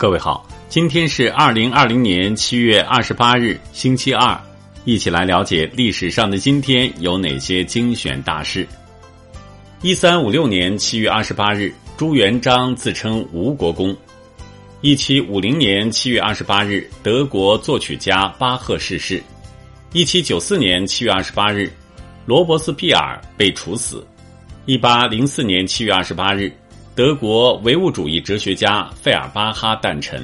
各位好，今天是二零二零年七月二十八日，星期二，一起来了解历史上的今天有哪些精选大事。一三五六年七月二十八日，朱元璋自称吴国公。一七五零年七月二十八日，德国作曲家巴赫逝世。一七九四年七月二十八日，罗伯斯庇尔被处死。一八零四年七月二十八日。德国唯物主义哲学家费尔巴哈诞辰。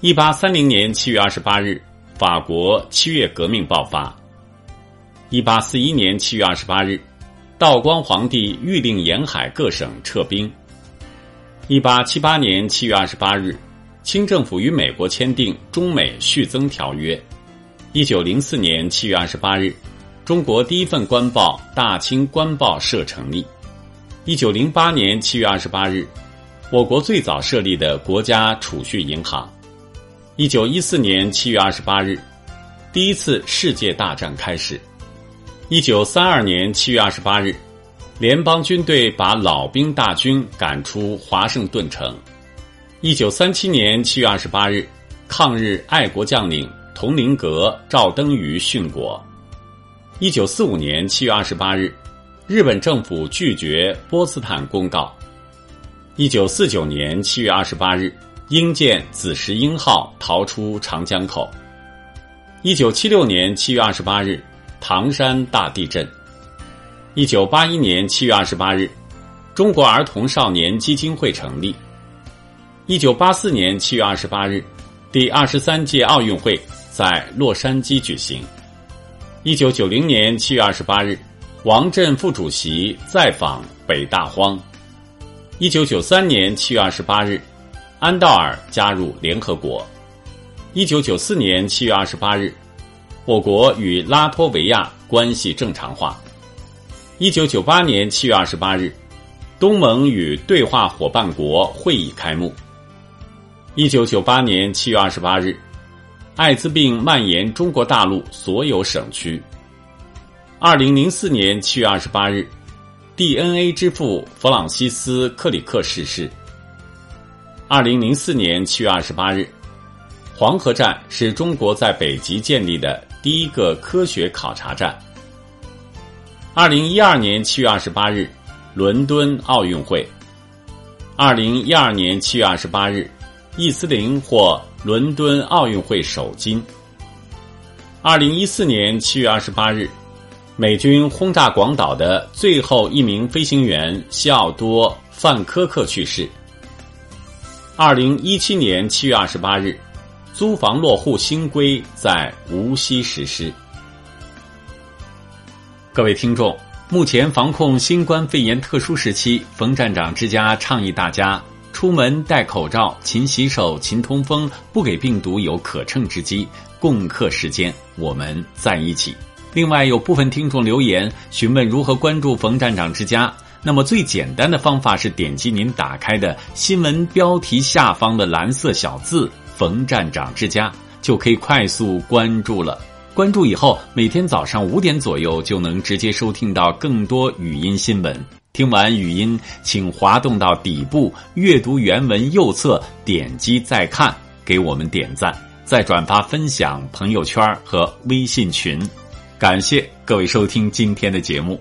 一八三零年七月二十八日，法国七月革命爆发。一八四一年七月二十八日，道光皇帝谕令沿海各省撤兵。一八七八年七月二十八日，清政府与美国签订中美续增条约。一九零四年七月二十八日，中国第一份官报《大清官报社》成立。一九零八年七月二十八日，我国最早设立的国家储蓄银行。一九一四年七月二十八日，第一次世界大战开始。一九三二年七月二十八日，联邦军队把老兵大军赶出华盛顿城。一九三七年七月二十八日，抗日爱国将领佟麟阁、赵登禹殉国。一九四五年七月二十八日。日本政府拒绝波茨坦公告。一九四九年七月二十八日，英舰紫石英号逃出长江口。一九七六年七月二十八日，唐山大地震。一九八一年七月二十八日，中国儿童少年基金会成立。一九八四年七月二十八日，第二十三届奥运会在洛杉矶举行。一九九零年七月二十八日。王震副主席再访北大荒。一九九三年七月二十八日，安道尔加入联合国。一九九四年七月二十八日，我国与拉脱维亚关系正常化。一九九八年七月二十八日，东盟与对话伙伴国会议开幕。一九九八年七月二十八日，艾滋病蔓延中国大陆所有省区。二零零四年七月二十八日，DNA 之父弗朗西斯·克里克逝世。二零零四年七月二十八日，黄河站是中国在北极建立的第一个科学考察站。二零一二年七月二十八日，伦敦奥运会。二零一二年七月二十八日，易思玲获伦敦奥运会首金。二零一四年七月二十八日。美军轰炸广岛的最后一名飞行员西奥多·范科克去世。二零一七年七月二十八日，租房落户新规在无锡实施。各位听众，目前防控新冠肺炎特殊时期，冯站长之家倡议大家出门戴口罩、勤洗手、勤通风，不给病毒有可乘之机。共克时艰，我们在一起。另外，有部分听众留言询问如何关注冯站长之家。那么，最简单的方法是点击您打开的新闻标题下方的蓝色小字“冯站长之家”，就可以快速关注了。关注以后，每天早上五点左右就能直接收听到更多语音新闻。听完语音，请滑动到底部阅读原文右侧，点击再看，给我们点赞，再转发分享朋友圈和微信群。感谢各位收听今天的节目。